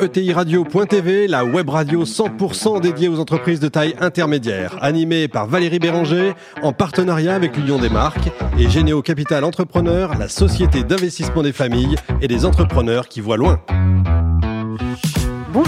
ETI Radio.tv, la web radio 100% dédiée aux entreprises de taille intermédiaire, animée par Valérie Béranger, en partenariat avec l'Union des marques et Généo Capital Entrepreneur, la société d'investissement des familles et des entrepreneurs qui voient loin.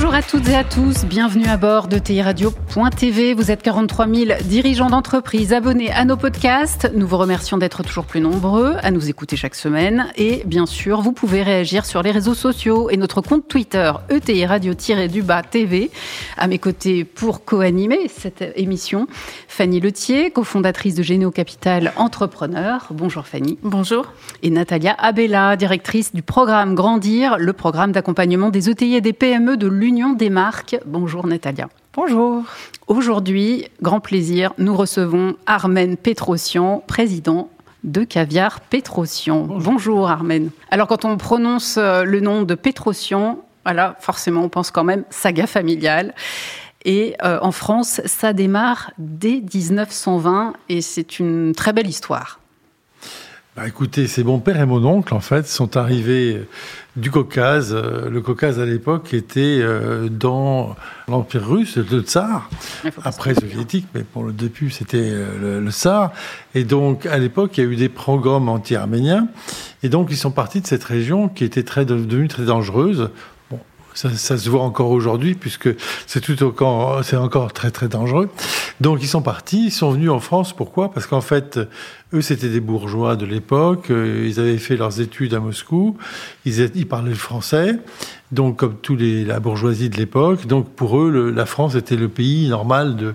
Bonjour à toutes et à tous, bienvenue à bord de TI Radio.tv. Vous êtes 43 000 dirigeants d'entreprise abonnés à nos podcasts. Nous vous remercions d'être toujours plus nombreux à nous écouter chaque semaine. Et bien sûr, vous pouvez réagir sur les réseaux sociaux et notre compte Twitter ETI Radio-du-bas TV. À mes côtés pour co-animer cette émission, Fanny Letier, cofondatrice de Généo Capital Entrepreneur. Bonjour Fanny. Bonjour. Et Natalia Abella, directrice du programme Grandir, le programme d'accompagnement des ETI et des PME de l'Union des marques. Bonjour Natalia. Bonjour. Aujourd'hui, grand plaisir, nous recevons Armen Petrosian, président de Caviar Petrosian. Bonjour. Armen. Alors quand on prononce euh, le nom de Petrosian, voilà, forcément on pense quand même saga familiale. Et euh, en France, ça démarre dès 1920 et c'est une très belle histoire. Bah écoutez, c'est mon père et mon oncle, en fait, sont arrivés du Caucase. Euh, le Caucase, à l'époque, était euh, dans l'Empire russe, le tsar, après soviétique, mais pour le début, c'était euh, le, tsar. Et donc, à l'époque, il y a eu des pogroms anti-arméniens. Et donc, ils sont partis de cette région qui était devenue très dangereuse ça, se voit encore aujourd'hui puisque c'est tout encore, c'est encore très très dangereux. Donc ils sont partis, ils sont venus en France. Pourquoi? Parce qu'en fait, eux c'était des bourgeois de l'époque. Euh, ils avaient fait leurs études à Moscou. Ils, ils parlaient le français. Donc comme tous la bourgeoisie de l'époque. Donc pour eux, la France était le pays normal de,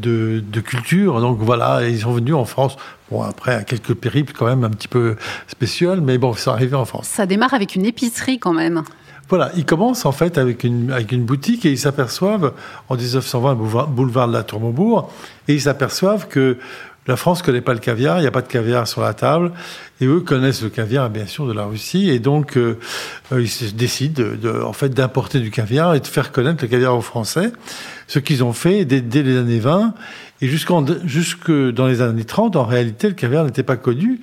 de, culture. Donc voilà, ils sont venus en France. Bon, après, à quelques périples quand même un petit peu spéciaux, mais bon, ils sont arrivés en France. Ça démarre avec une épicerie quand même. Voilà, ils commencent en fait avec une, boutique et ils s'aperçoivent, en 1920, boulevard, boulevard de la Tour Maubourg, et ils s'aperçoivent que la France ne connaît pas le caviar, il n'y a pas de caviar sur la table, et eux connaissent le caviar, bien sûr, de la Russie, et donc euh, ils décident de, en fait d'importer du caviar et de faire connaître le caviar aux Français, ce qu'ils ont fait dès, les années 20, et jusqu'en jusque dans les années 30, en réalité, le caviar n'était pas connu,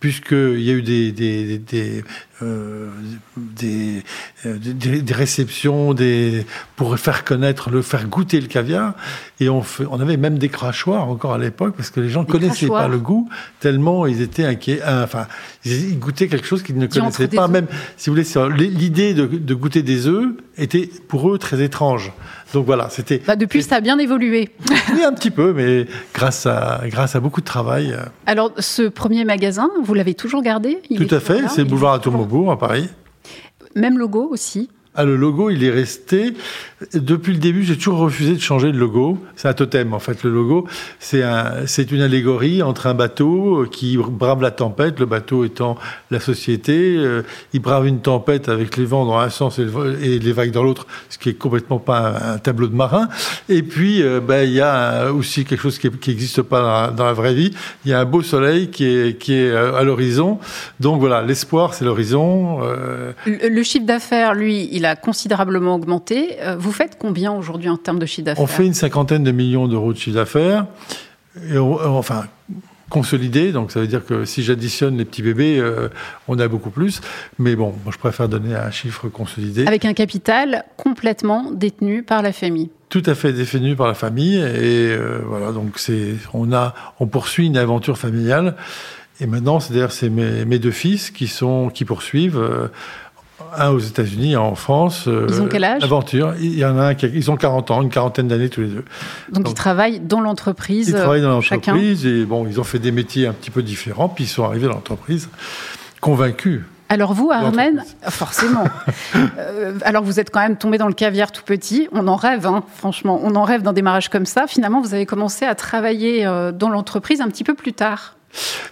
puisqu'il y a eu des, euh, des, euh, des, réceptions des, pour faire connaître, le faire goûter le caviar. Et on, fait, on avait même des crachoirs encore à l'époque, parce que les gens ne connaissaient pas le goût, tellement ils étaient inquiets. Euh, enfin, ils goûtaient quelque chose qu'ils ne connaissaient pas. Même, si vous voulez, l'idée de, de goûter des œufs était pour eux très étrange. Donc voilà, c'était. Bah depuis, ça a bien évolué. oui, un petit peu, mais grâce à, grâce à beaucoup de travail. Alors, ce premier magasin, vous l'avez toujours gardé? Tout à fait, c'est le boulevard à Même logo aussi ah, le logo, il est resté. Depuis le début, j'ai toujours refusé de changer de logo. C'est un totem, en fait, le logo. C'est un, c'est une allégorie entre un bateau qui brave la tempête, le bateau étant la société. Euh, il brave une tempête avec les vents dans un sens et, les vagues dans l'autre, ce qui est complètement pas un, tableau de marin. Et puis, euh, ben, il y a aussi quelque chose qui n'existe pas dans la, vraie vie. Il y a un beau soleil qui est, euh, à l'horizon. Donc voilà, l'espoir, c'est l'horizon. Le, le, chiffre d'affaires, lui, il il a considérablement augmenté. Euh, vous faites combien aujourd'hui en termes de chiffre d'affaires On fait une cinquantaine de millions d'euros de chiffre d'affaires. enfin, consolidé, donc ça veut dire que si j'additionne les petits bébés, euh, on a beaucoup plus. Mais bon, moi je préfère donner un chiffre consolidé. Avec un capital complètement détenu par la famille. Tout à fait détenu par la famille et euh, voilà donc c'est on a on poursuit une aventure familiale et maintenant c'est d'ailleurs c'est mes, mes, deux fils qui sont qui poursuivent un aux États-Unis, un en France. Euh, ils ont quel âge? Aventure. Il y en a un qui ils ont 40 ans, une quarantaine d'années tous les deux. Donc, ils travaillent dans l'entreprise. Ils travaillent dans l'entreprise et bon, ils ont fait des métiers un petit peu différents, puis ils sont arrivés dans l'entreprise convaincus. Alors vous, Armen, forcément. Euh, alors vous êtes quand même tombé dans le caviar tout petit. On en rêve, hein, franchement. On en rêve d'un démarrage comme ça. Finalement, vous avez commencé à travailler euh, dans l'entreprise un petit peu plus tard.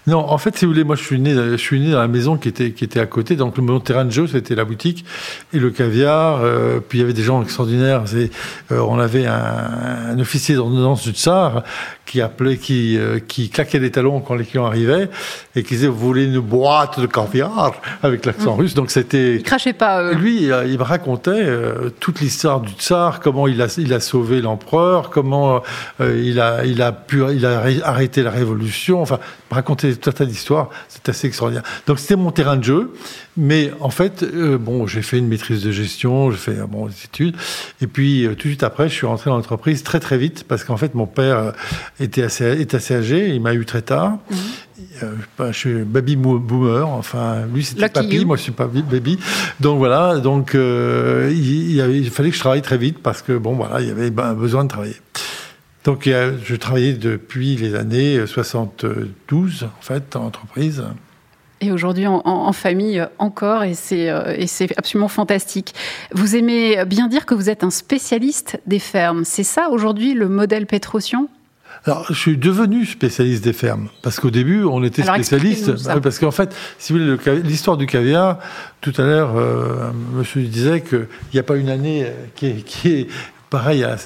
Non, en fait, si vous voulez, moi, je suis né, je suis né dans la maison qui était qui était à côté. Donc, le mon terrain de jeu, c'était la boutique et le caviar. Euh, puis il y avait des gens extraordinaires. Euh, on avait un, un officier d'ordonnance du tsar qui appelait, qui euh, qui claquait les talons quand les clients arrivaient et qui disait vous voulez une boîte de caviar avec l'accent mmh. russe? Donc c'était. Il crachait pas. Lui, il, me racontait toute l'histoire du tsar, comment il a il a sauvé l'empereur, comment il a il a pu il a arrêté la révolution. Enfin raconter tout un tas d'histoires. C'est assez extraordinaire. Donc c'était mon terrain de jeu. Mais en fait, euh, bon, j'ai fait une maîtrise de gestion, j'ai fait bon, des études. Et puis tout de suite après, je suis rentré dans l'entreprise très très vite parce qu'en fait, mon père était assez, est assez âgé. Il m'a eu très tard. Mmh. je suis baby boomer. Enfin, lui c'était papy, moi je suis pas baby. Donc voilà. Donc il, il, fallait que je travaille très vite parce que bon voilà, il y avait ben, besoin de travailler. Donc, je travaillais depuis les années 72, en fait, en entreprise. Et aujourd'hui en, famille encore, et c'est, euh, et c'est absolument fantastique. Vous aimez bien dire que vous êtes un spécialiste des fermes. C'est ça aujourd'hui le modèle Petrosian alors, je suis devenu spécialiste des fermes. Parce qu'au début, on était spécialiste. Parce qu'en fait, si vous voulez, l'histoire du caviar, tout à l'heure, euh, monsieur disait qu'il n'y a pas une année qui qui est pareil à,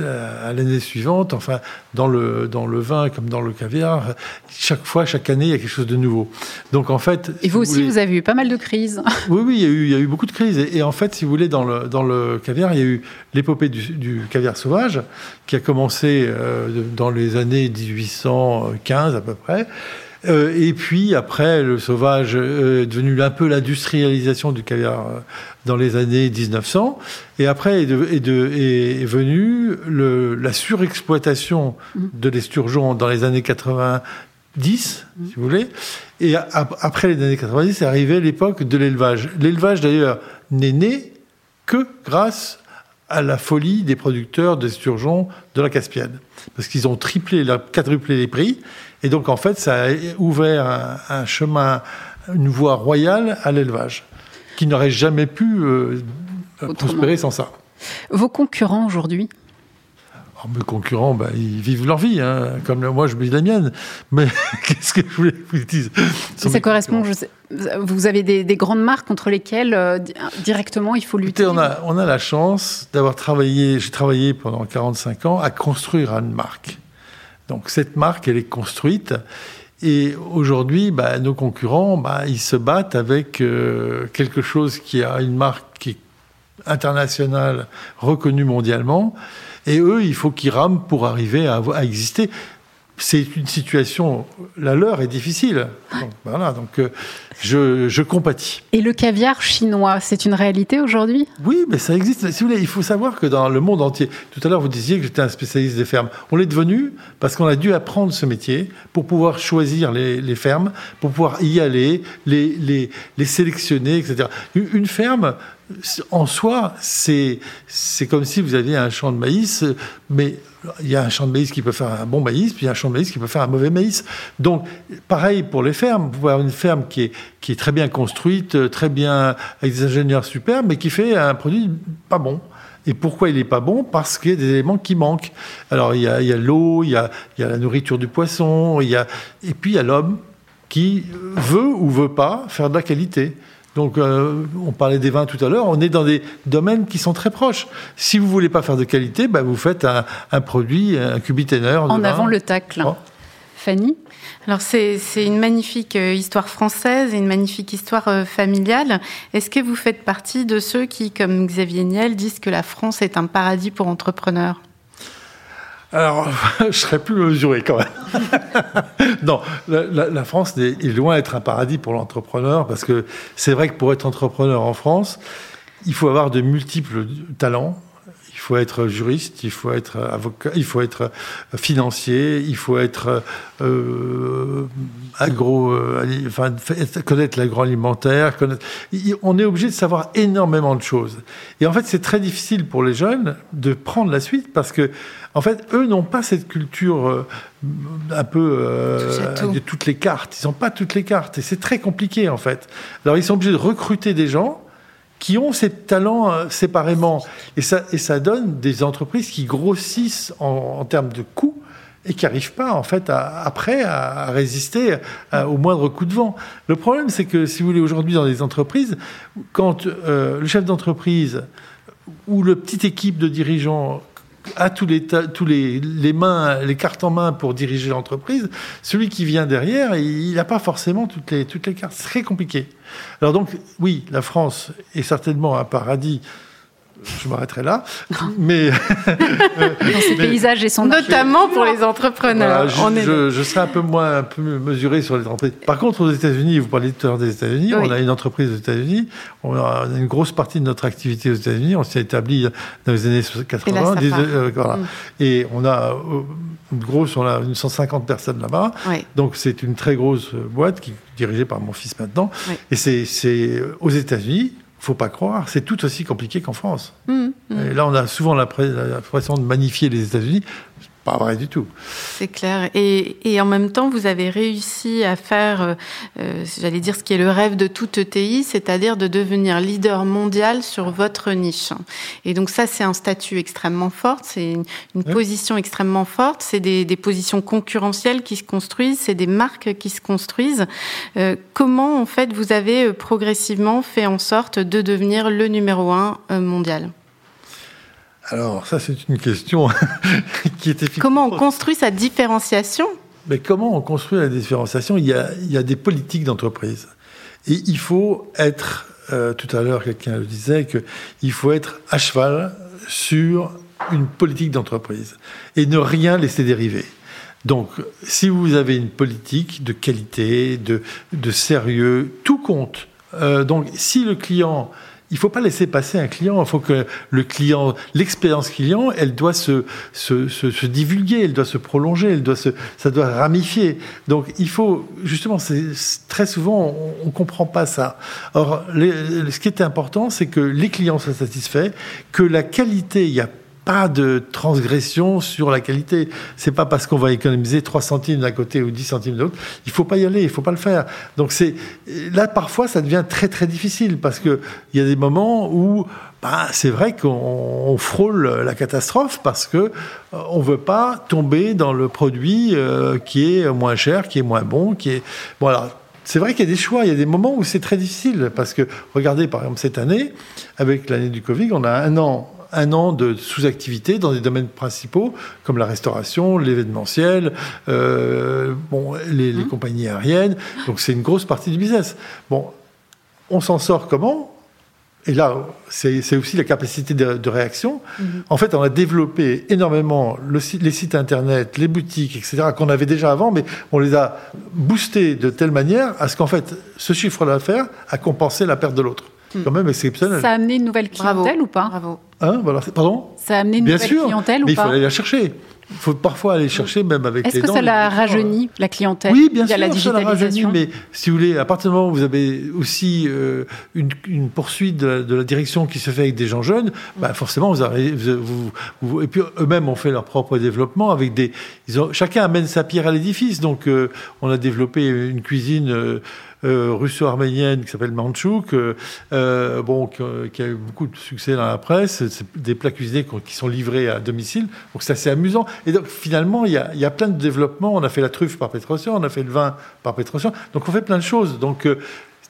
l'année suivante, enfin, dans le, dans le vin comme dans le caviar, chaque fois, chaque année, il y a quelque chose de nouveau. Donc, en fait. Et vous, aussi, vous avez eu pas mal de crises. Oui, oui, il y a eu, il y a eu beaucoup de crises. Et, en fait, si vous voulez, dans le, dans le caviar, il y a eu l'épopée du, caviar sauvage, qui a commencé euh, dans les années 1815 à peu près. Euh, et puis après, le sauvage euh, est devenu un peu l'industrialisation du caviar euh, dans les années 1900. Et après est, de, est, de, est venue le, la surexploitation mmh. de l'esturgeon dans les années 90, mmh. si vous voulez. Et après les années 90, est arrivée l'époque de l'élevage. L'élevage, d'ailleurs, n'est né que grâce à la folie des producteurs d'esturgeon de la Caspienne. Parce qu'ils ont triplé, quadruplé les prix. Et donc, en fait, ça a ouvert un, chemin, une voie royale à l'élevage, qui n'aurait jamais pu euh, prospérer sans ça. Vos concurrents aujourd'hui oh, mes concurrents, bah, ils vivent leur vie, hein, comme moi je vis la mienne. Mais qu'est-ce que je voulais vous dire Ça correspond, je sais, vous avez des, grandes marques contre lesquelles euh, directement il faut lutter on, a, on a la chance d'avoir travaillé, j'ai travaillé pendant 45 ans à construire une marque. Donc cette marque, elle est construite. Et aujourd'hui, bah, nos concurrents, bah, ils se battent avec euh, quelque chose qui a une marque qui est internationale, reconnue mondialement. Et eux, il faut qu'ils rament pour arriver à, à exister c'est une situation, la leur est difficile. voilà, donc euh, je, je, compatis. Et le caviar chinois, c'est une réalité aujourd'hui? Oui, mais ça existe. Si vous voulez, il faut savoir que dans le monde entier, tout à l'heure vous disiez que j'étais un spécialiste des fermes. On l'est devenu parce qu'on a dû apprendre ce métier pour pouvoir choisir les, les fermes, pour pouvoir y aller, les, les, les sélectionner, etc. Une ferme, en soi, c'est comme si vous aviez un champ de maïs, mais il y a un champ de maïs qui peut faire un bon maïs, puis il y a un champ de maïs qui peut faire un mauvais maïs. Donc, pareil pour les fermes. Vous pouvez avoir une ferme qui est, qui est très bien construite, très bien, avec des ingénieurs super, mais qui fait un produit pas bon. Et pourquoi il n'est pas bon? Parce qu'il y a des éléments qui manquent. Alors, il y a l'eau, il, y a, il y a la nourriture du poisson, il y a, et puis il y a l'homme qui veut ou veut pas faire de la qualité. Donc, euh, on parlait des vins tout à l'heure, on est dans des domaines qui sont très proches. Si vous voulez pas faire de qualité, bah, vous faites un, produit, un cubitainer. En avant le tacle. Oh. Fanny alors c'est une magnifique euh, histoire française et une magnifique histoire euh, familiale. Est-ce que vous faites partie de ceux qui, comme Xavier Niel, disent que la France est un paradis pour entrepreneurs? Alors, je serais plus mesuré quand même. non, la, France est, loin d'être un paradis pour l'entrepreneur parce que c'est vrai que pour être entrepreneur en France, il faut avoir de multiples talents. Il faut être juriste, il faut être avocat, il faut être financier, il faut être euh, agro, euh, enfin, connaître l'agroalimentaire. Connaître... On est obligé de savoir énormément de choses. Et en fait, c'est très difficile pour les jeunes de prendre la suite parce que en fait, eux n'ont pas cette culture euh, un peu de toutes les cartes. Ils n'ont pas toutes les cartes. Et c'est très compliqué, en fait. Alors, ils sont obligés de recruter des gens qui ont ces talents euh, séparément. Et ça, et ça donne des entreprises qui grossissent en, termes de coûts et qui n'arrivent pas, en fait, après, à, résister au moindre coup de vent. Le problème, c'est que, si vous voulez, aujourd'hui, dans les entreprises, quand le chef d'entreprise ou le petite équipe de dirigeants a tous les, tous les, les, mains, les cartes en main pour diriger l'entreprise, celui qui vient derrière, il n'a pas forcément toutes les, toutes les cartes. C'est très compliqué. Alors donc, oui, la France est certainement un paradis je m'arrêterai là. mais dans ces paysages et son notamment pour les entrepreneurs. je, je, serai un peu moins un peu mesuré sur les entreprises. Par contre, aux États-Unis, vous parlez tout à l'heure des États-Unis. On a une entreprise aux États-Unis. On a une grosse partie de notre activité aux États-Unis. On s'est établi dans les années 80. Et, euh, voilà. Mm. et on a euh, une grosse, on a une 150 personnes là-bas. Donc c'est une très grosse boîte qui est dirigée par mon fils maintenant. Et c'est aux États-Unis faut pas croire, c'est tout aussi compliqué qu'en France. Mmh, mmh. Et là, on a souvent l'impression de magnifier les États-Unis pas vrai du tout. C'est clair. Et, et, en même temps, vous avez réussi à faire, euh, euh, j'allais dire, ce qui est le rêve de toute ETI, c'est-à-dire de devenir leader mondial sur votre niche. Et donc ça, c'est un statut extrêmement fort, c'est une, une position extrêmement forte, c'est des, des, positions concurrentielles qui se construisent, c'est des marques qui se construisent. Euh, comment, en fait, vous avez progressivement fait en sorte de devenir le numéro un mondial? Alors, ça, c'est une question qui était... Comment on construit sa différenciation? Mais comment on construit la différenciation? Il y, a, il y a des politiques d'entreprise. Et il faut être, euh, tout à l'heure, quelqu'un le disait, qu'il faut être à cheval sur une politique d'entreprise et ne rien laisser dériver. Donc, si vous avez une politique de qualité, de, de sérieux, tout compte. Euh, donc, si le client il faut pas laisser passer un client. Il faut que le client, l'expérience client, elle doit se, se, se, divulguer, elle doit se prolonger, elle doit se, ça doit ramifier. Donc il faut justement, c'est très souvent on, ne comprend pas ça. Or, ce qui est important, c'est que les clients soient satisfaits, que la qualité, il y a pas de transgression sur la qualité. C'est pas parce qu'on va économiser 3 centimes d'un côté ou 10 centimes de l'autre. Il faut pas y aller, il faut pas le faire. Donc c'est là parfois ça devient très très difficile parce que il y a des moments où bah, c'est vrai qu'on frôle la catastrophe parce que euh, on veut pas tomber dans le produit euh, qui est moins cher, qui est moins bon, qui est voilà. C'est vrai qu'il y a des choix, il y a des moments où c'est très difficile parce que regardez par exemple cette année avec l'année du Covid, on a un an un an de sous-activité dans des domaines principaux comme la restauration, l'événementiel, euh, bon, les, les, mmh. compagnies aériennes. Donc c'est une grosse partie du business. Bon, on s'en sort comment? Et là, c'est aussi la capacité de, réaction. Mmh. En fait, on a développé énormément le, les sites internet, les boutiques, etc., qu'on avait déjà avant, mais on les a boostés de telle manière à ce qu'en fait, ce chiffre d'affaires a compensé la perte de l'autre. C'est quand même exceptionnel. Ça a amené une nouvelle clientèle ou pas Bravo. Hein, voilà, pardon Ça a amené une Bien nouvelle sûr, clientèle ou mais pas il faut aller la chercher. Il faut parfois aller chercher, même avec Est-ce les que dents, ça l'a les- rajeuni, la clientèle Oui, bien via sûr, la ça l'a rajeuni, digitalisation mais si vous voulez, à partir du moment où vous avez aussi euh, une, une poursuite de la, de la direction qui se fait avec des gens jeunes, bah forcément, vous arrivez, vous, vous- vous- et puis eux-mêmes ont fait leur propre développement avec des, ils ont, chacun amène sa pierre à l'édifice. Donc, euh, on a développé une cuisine. euh, russo-arménienne qui s'appelle Manchouk, euh, euh, bon, qui, qui a eu beaucoup de succès dans la presse. C'est des plats cuisinés qui sont livrés à domicile. Donc c'est assez amusant. Et donc finalement, il y a, il y a plein de développements. On a fait la truffe par Petrosian, on a fait le vin par Petrosian. Donc on fait plein de choses. Donc euh,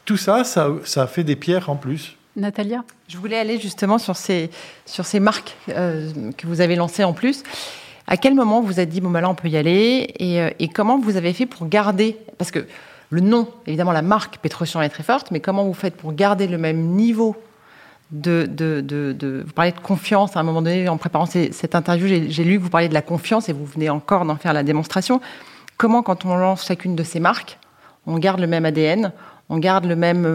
tout ça, ça, ça a fait des pierres en plus. Natalia? Je voulais aller justement sur ces, sur ces marques euh, que vous avez lancées en plus. À quel moment vous êtes dit, bon, bah là, on peut y aller? Et, euh, et comment vous avez fait pour garder? Parce que le nom, évidemment, la marque Petrosian est très forte, mais comment vous faites pour garder le même niveau de, Vous parlez de confiance à un moment donné, en préparant cette interview, j'ai lu que vous parliez de la confiance et vous venez encore d'en faire la démonstration. Comment, quand on lance chacune de ces marques, on garde le même ADN, on garde le même,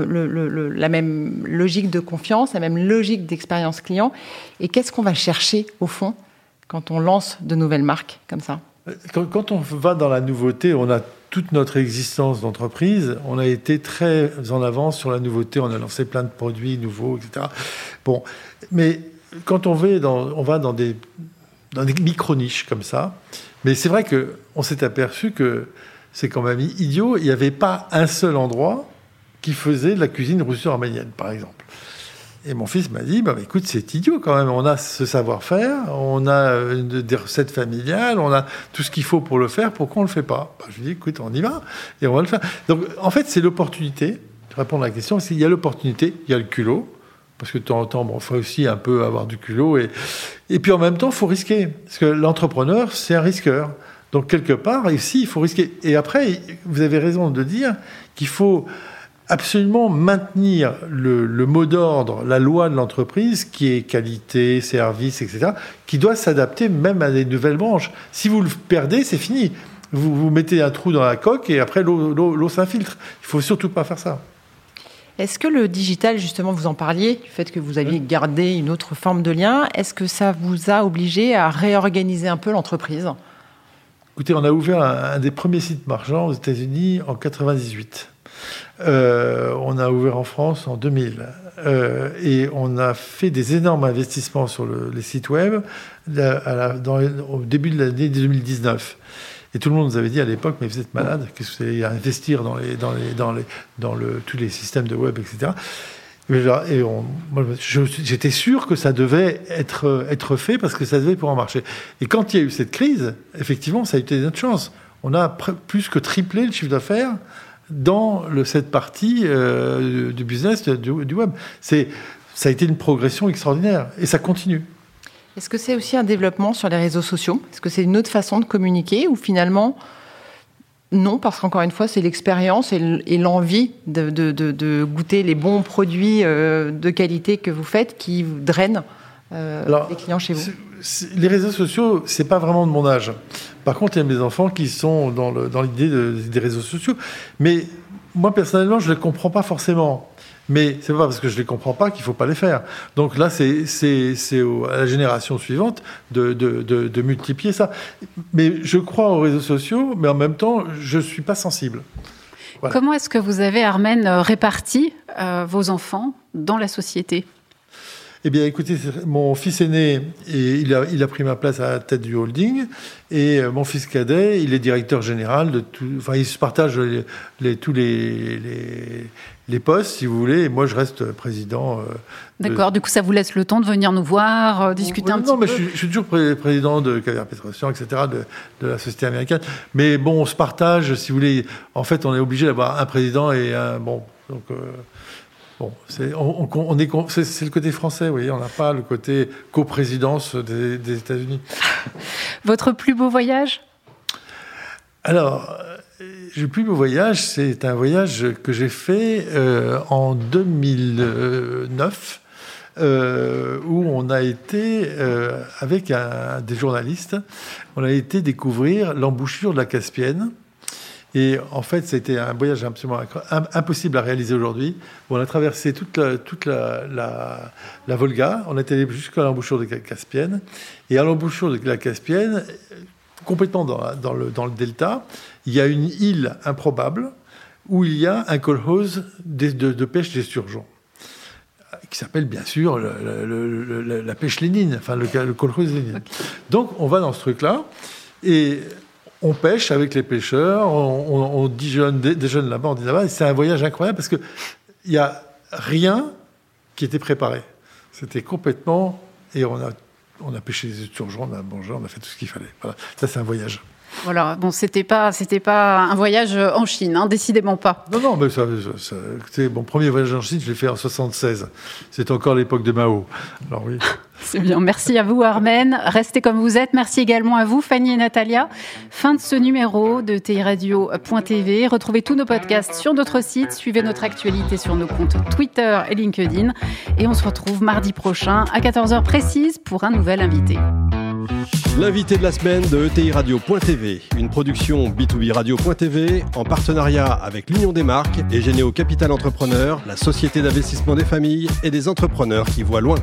la même logique de confiance, la même logique d'expérience client. Et qu'est-ce qu'on va chercher au fond quand on lance de nouvelles marques comme ça? Quand, quand on va dans la nouveauté, on a toute notre existence d'entreprise, on a été très en avance sur la nouveauté, on a lancé plein de produits nouveaux, etc. Bon, mais quand on va dans, des micro-niches comme ça, mais c'est vrai qu'on s'est aperçu que c'est quand même idiot, il n'y avait pas un seul endroit qui faisait de la cuisine russo-arménienne, par exemple. Et mon fils m'a dit, bah, bah, écoute, c'est idiot quand même. On a ce savoir-faire, on a euh, de- des recettes familiales, on a tout ce qu'il faut pour le faire. Pourquoi on le fait pas? Bah, Je lui dis, écoute, on y va et on va le faire. Donc, en fait, c'est l'opportunité. Je réponds à la question. Il y a l'opportunité, il y a le culot. Parce que de temps en temps, il faut aussi un peu avoir du culot. Et, et puis en même temps, il faut risquer. Parce que l'entrepreneur, c'est un risqueur. Donc quelque part, ici, il faut risquer. Et après, vous avez raison de dire qu'il faut absolument maintenir le, le mot d'ordre, la loi de l'entreprise, qui est qualité, service, etc., qui doit s'adapter même à des nouvelles branches. Si vous le perdez, c'est fini. Vous, vous mettez un trou dans la coque et après l'eau s'infiltre. Il faut surtout pas faire ça. Est-ce que le digital, justement, vous en parliez, du fait que vous aviez gardé une autre forme de lien, est-ce que ça vous a obligé à réorganiser un peu l'entreprise? Écoutez, on a ouvert un, des premiers sites marchands aux États-Unis en 98. Euh, on a ouvert en France en 2000. Euh, et on a fait des énormes investissements sur les sites web au début de l'année 2019. Et tout le monde nous avait dit à l'époque, mais vous êtes malade, qu'est-ce que vous allez investir dans, les, dans, les, dans, le, tous les systèmes de web, etc. Et j'étais sûr que ça devait être, être fait parce que ça devait pouvoir marcher. Et quand il y a eu cette crise, effectivement, ça a été notre chance. On a plus que triplé le chiffre d'affaires dans le, cette partie euh, du business du, du web. Ça a été une progression extraordinaire et ça continue. Est-ce que c'est aussi un développement sur les réseaux sociaux? Est-ce que c'est une autre façon de communiquer ou finalement non, parce qu'encore une fois, c'est l'expérience et l'envie de, goûter les bons produits euh, de qualité que vous faites qui drainent euh, les clients chez vous? Les réseaux sociaux, c'est pas vraiment de mon âge. Par contre, il y a mes enfants qui sont dans l'idée des réseaux sociaux. Mais moi, personnellement, je ne les comprends pas forcément. Mais c'est pas parce que je les comprends pas qu'il faut pas les faire. Donc là, c'est à la génération suivante de, multiplier ça. Mais je crois aux réseaux sociaux, mais en même temps, je suis pas sensible. Comment est-ce que vous avez, Armen, réparti euh, vos enfants dans la société? Eh bien, écoutez, mon fils aîné, il a, il a pris ma place à la tête du holding, et euh, mon fils cadet, il est directeur général de tout. Enfin, ils se partagent les, tous les, les, postes, si vous voulez, et moi, je reste président. Euh, D'accord, du coup, ça vous laisse le temps de venir nous voir, euh, discuter un petit peu Non, mais je, suis toujours président de Caviar Pétrosian, etc., de, de, la société américaine. Mais bon, on se partage, si vous voulez. En fait, on est obligé d'avoir un président et un. Bon, donc. Bon, c'est on, est, c'est, le côté français, vous voyez, on n'a pas le côté coprésidence des, des États-Unis. Votre plus beau voyage? Alors, le plus beau voyage, c'est un voyage que j'ai fait euh, en 2009. Euh, où on a été, euh, avec un, des journalistes, on a été découvrir l'embouchure de la Caspienne. Et en fait, c'était un voyage absolument impossible à réaliser aujourd'hui. On a traversé toute la, toute la, la, Volga, on est allé jusqu'à l'embouchure de la Caspienne. Et à l'embouchure de la Caspienne, complètement dans, dans, le, dans le delta, il y a une île improbable où il y a un kolkhoz de, de, pêche des surgeons qui s'appelle bien sûr la pêche lénine, enfin le, le lénine. Donc on va dans ce truc-là, et on pêche avec les pêcheurs, on, on, déjeune, là-bas, on dit là-bas. C'est un voyage incroyable parce qu'il n'y a rien qui était préparé. C'était complètement. Et on a, on a pêché les surgeons, on a mangé, on a fait tout ce qu'il fallait. Voilà. Ça, c'est un voyage. Voilà, bon, c'était pas, c'était pas un voyage en Chine, hein, décidément pas. Non, non, mais ça, ça, mon premier voyage en Chine, je l'ai fait en 76. C'est encore l'époque de Mao. Alors oui. C'est bien. Merci à vous, Armen. Restez comme vous êtes. Merci également à vous, Fanny et Natalia. Fin de ce numéro de TIRadio.tv. Retrouvez tous nos podcasts sur notre site. Suivez notre actualité sur nos comptes Twitter et LinkedIn. Et on se retrouve mardi prochain à 14h précise pour un nouvel invité. L'invité de la semaine de ETI Radio.tv, une production B2B Radio.tv en partenariat avec l'Union des marques et Généo Capital Entrepreneur, la société d'investissement des familles et des entrepreneurs qui voient loin.